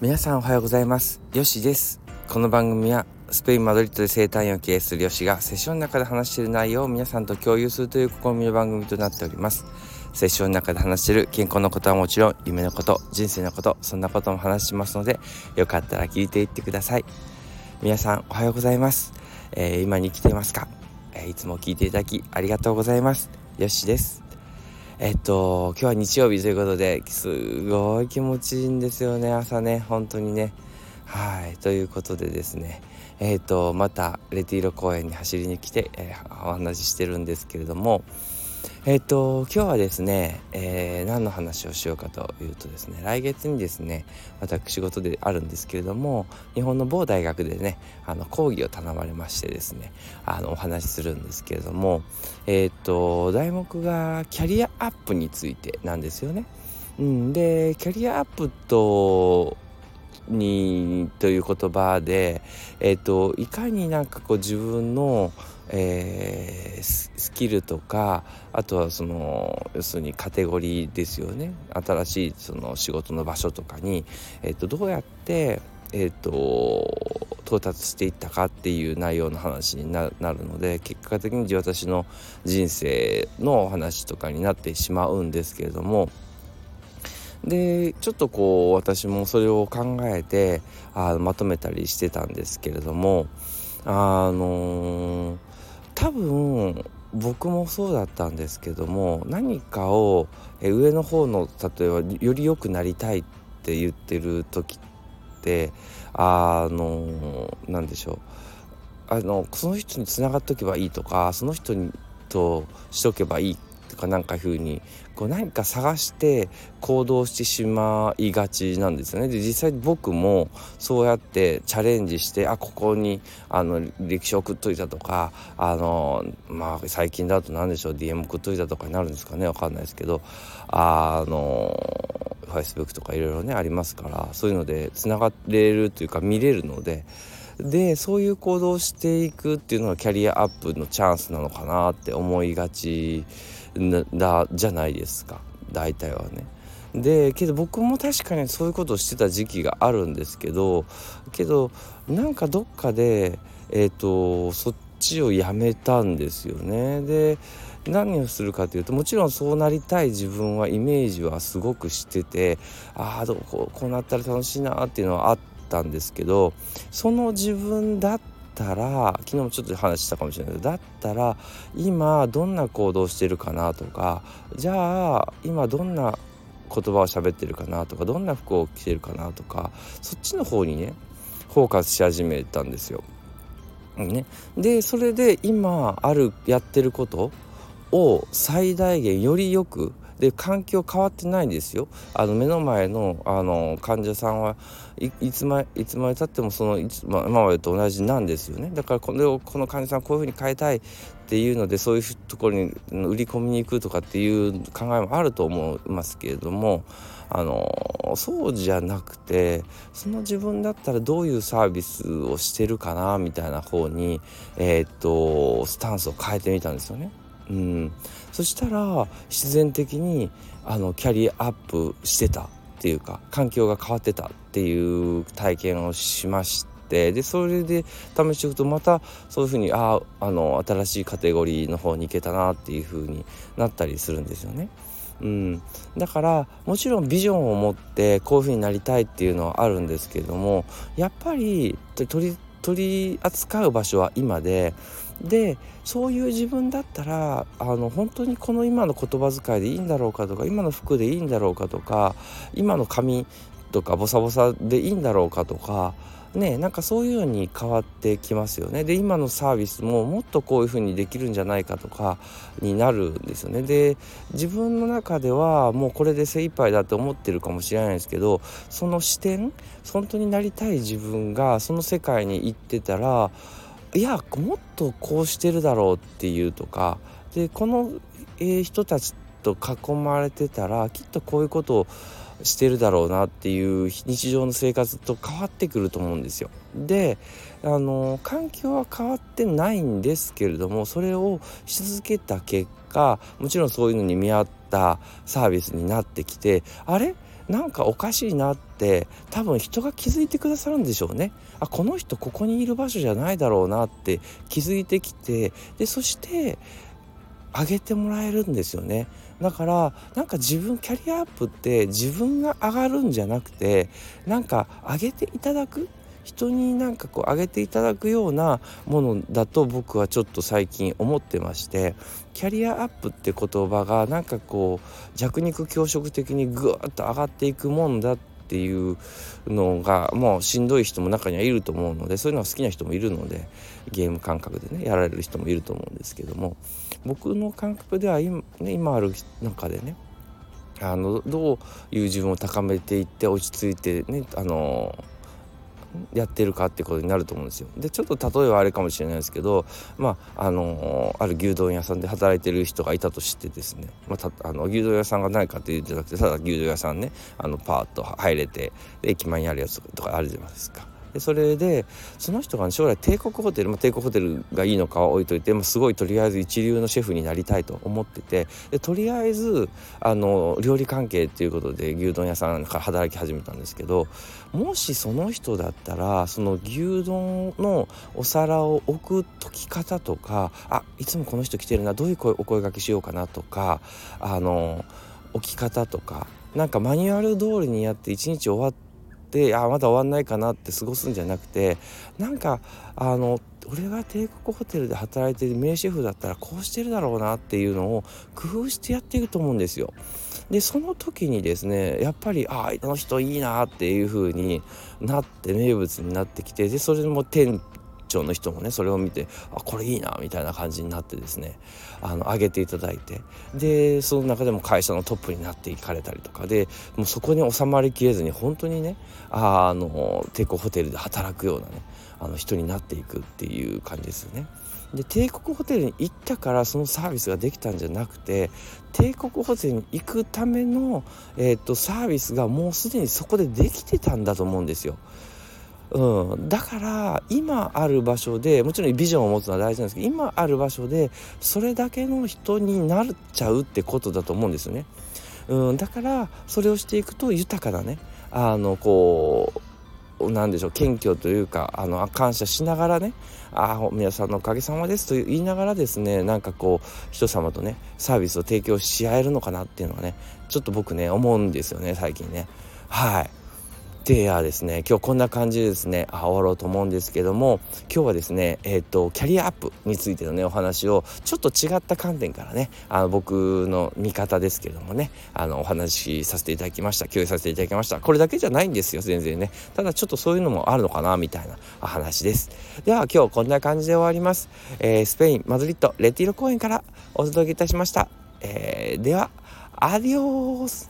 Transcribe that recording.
皆さんおはようございます。よしです。この番組はスペイン・マドリッドで生態院を経営するよしがセッションの中で話している内容を皆さんと共有するという試みの番組となっております。セッションの中で話している健康のことはもちろん夢のこと人生のことそんなことも話しますのでよかったら聞いていってください。皆さんおはようございます、えー、今に来ていますか、えー、いつも聞いていただきありがとうございます。よしです。えっと、今日は日曜日ということで、すごい気持ちいいんですよね、朝ね、本当にね。はい、ということでですね、えっと、またレティーロ公園に走りに来て、えー、お話ししてるんですけれども、えっ、と今日はですね、えー、何の話をしようかというとですね来月にですね私事であるんですけれども日本の某大学でねあの講義を頼まれましてですねあのお話しするんですけれどもえっ、と題目がキャリアアップについてなんですよね。うん、でキャリアアップとにという言葉で、えーと、いかになんかこう自分の、えー、スキルとかあとはその要するにカテゴリーですよね新しいその仕事の場所とかに、えーと、どうやって、えーと、到達していったかっていう内容の話になるので結果的に私の人生の話とかになってしまうんですけれども。でちょっとこう私もそれを考えてあまとめたりしてたんですけれどもあのー、多分僕もそうだったんですけども何かを上の方の例えばより良くなりたいって言ってる時ってあの何でしょう。あのその人につながっとけばいいとかその人にとしとけばいいかなんか風にこう何か探して行動してしまいがちなんですよね。で実際僕もそうやってチャレンジしてあここにあの歴史送っといたとかあのまあ最近だと何でしょう DM 送っといたとかになるんですかねわかんないですけどあの Facebook とかいろいろねありますからそういうのでつながれるというか見れるので。でそういう行動をしていくっていうのがキャリアアップのチャンスなのかなって思いがちだじゃないですか大体はね。でけど僕も確かにそういうことをしてた時期があるんですけどけどなんかどっかでえ、ー、とそっちをやめたんですよね。で何をするかというともちろんそうなりたい自分はイメージはすごくしててああこうこうなったら楽しいなっていうのはあっったんですけどその自分だったら昨日もちょっと話したかもしれないけどだったら今どんな行動してるかなとかじゃあ今どんな言葉を喋ってるかなとかどんな服を着てるかなとかそっちの方にねフォーカスし始めたんですよ。ね、でそれで今あるやってることを最大限よりよくで環境変わってないんですよあの目の前のあの患者さんはいつまいつまでたってもそのいつ、ま、今までと同じなんですよねだからこれをこの患者さんこういうふうに変えたいっていうのでそういうところに売り込みに行くとかっていう考えもあると思いますけれどもあのそうじゃなくてその自分だったらどういうサービスをしてるかなみたいな方にえー、っとスタンスを変えてみたんですよね。うん、そしたら自然的にあのキャリアアップしてたっていうか環境が変わってたっていう体験をしましてでそれで試していくとまたそういうふうにああの新しいカテゴリーの方に行けたなっていうふうになったりするんですよね。うん、だからもちろんビジョンを持ってこういうふうになりたいっていうのはあるんですけどもやっぱり取り扱う場所は今ででそういう自分だったらあの本当にこの今の言葉遣いでいいんだろうかとか今の服でいいんだろうかとか今の髪とかボサボサでいいんだろうかとかねなんかそういうように変わってきますよね。で今のサービスももっとこういうふうにできるんじゃないかとかになるんですよね。で自分の中ではもうこれで精一杯だと思ってるかもしれないですけどその視点本当になりたい自分がその世界に行ってたらいやもっとこうしてるだろうっていうとかでこの、え、人たちと囲まれてたらきっとこういうことをしてるだろうなっていう日常の生活と変わってくると思うんですよ。であの環境は変わってないんですけれどもそれをし続けた結果もちろんそういうのに見合ったサービスになってきてあれ？なんかおかしいなって多分人が気づいてくださるんでしょうね。あこの人ここにいる場所じゃないだろうなって気づいてきてでそして上げてもらえるんですよね。だからなんか自分キャリアアップって自分が上がるんじゃなくてなんか上げていただく人になんかこう上げていただくようなものだと僕はちょっと最近思ってましてキャリアアップって言葉がなんかこう弱肉強食的にぐーっと上がっていくもんだっていうのがもうしんどい人も中にはいると思うのでそういうのが好きな人もいるのでゲーム感覚でねやられる人もいると思うんですけども僕の感覚では今,、ね、今ある中でねあのどういう自分を高めていって落ち着いてねあのやってるかってことになると思うんですよ。でちょっと例えはあれかもしれないですけどまああのある牛丼屋さんで働いてる人がいたとしてですね、まあ、あの牛丼屋さんがないかっていうんじゃなくてただ牛丼屋さんねあのパーッと入れて駅前にあるやつとかあるじゃないですか。でそれでその人が、将来帝国ホテル、まあ、帝国ホテルがいいのかは置いといて、まあ、すごいとりあえず一流のシェフになりたいと思っててでとりあえずあの料理関係っていうことで牛丼屋さんから働き始めたんですけどもしその人だったらその牛丼のお皿を置く解き方とかあいつもこの人来てるなどういう声お声がけしようかなとかあの置き方とかなんかマニュアル通りにやって一日終わってってあまだ終わんないかなって過ごすんじゃなくてなんかあの俺が帝国ホテルで働いてる名シェフだったらこうしてるだろうなっていうのを工夫してやっていくと思うんですよ。でその時にですねやっぱりああの人いいなっていう風になって名物になってきてでそれも天長の人もねそれを見てあこれいいなみたいな感じになってですねあの上げていただいてでその中でも会社のトップになっていかれたりとかでもうそこに収まりきれずに本当にねあの帝国ホテルで働くようなねあの人になっていくっていう感じですよね。で帝国ホテルに行ったからそのサービスができたんじゃなくて帝国ホテルに行くための、えーとサービスがもうすでにそこでできてたんだと思うんですよ。うん、だから今ある場所でもちろんビジョンを持つのは大事なんですけど今ある場所でそれだけの人になっちゃうってことだと思うんですよね。うん、だからそれをしていくと豊かなねあのこうなんでしょう謙虚というかあの感謝しながらねあ皆さんのおかげさまですと言いながらですねなんかこう人様とねサービスを提供し合えるのかなっていうのはねちょっと僕ね思うんですよね最近ね。はい。ではですね今日こんな感じでですね終わろうと思うんですけども今日はですねえっ、ー、とキャリアアップについてのねお話をちょっと違った観点からねあの僕の見方ですけどもねあのお話しさせていただきました共有させていただきました。これだけじゃないんですよ全然ね。ただちょっとそういうのもあるのかなみたいな話です。では今日こんな感じで終わります、えー、スペインマドリッドレティロ公園からお届けいたしました、えー、ではアディオース。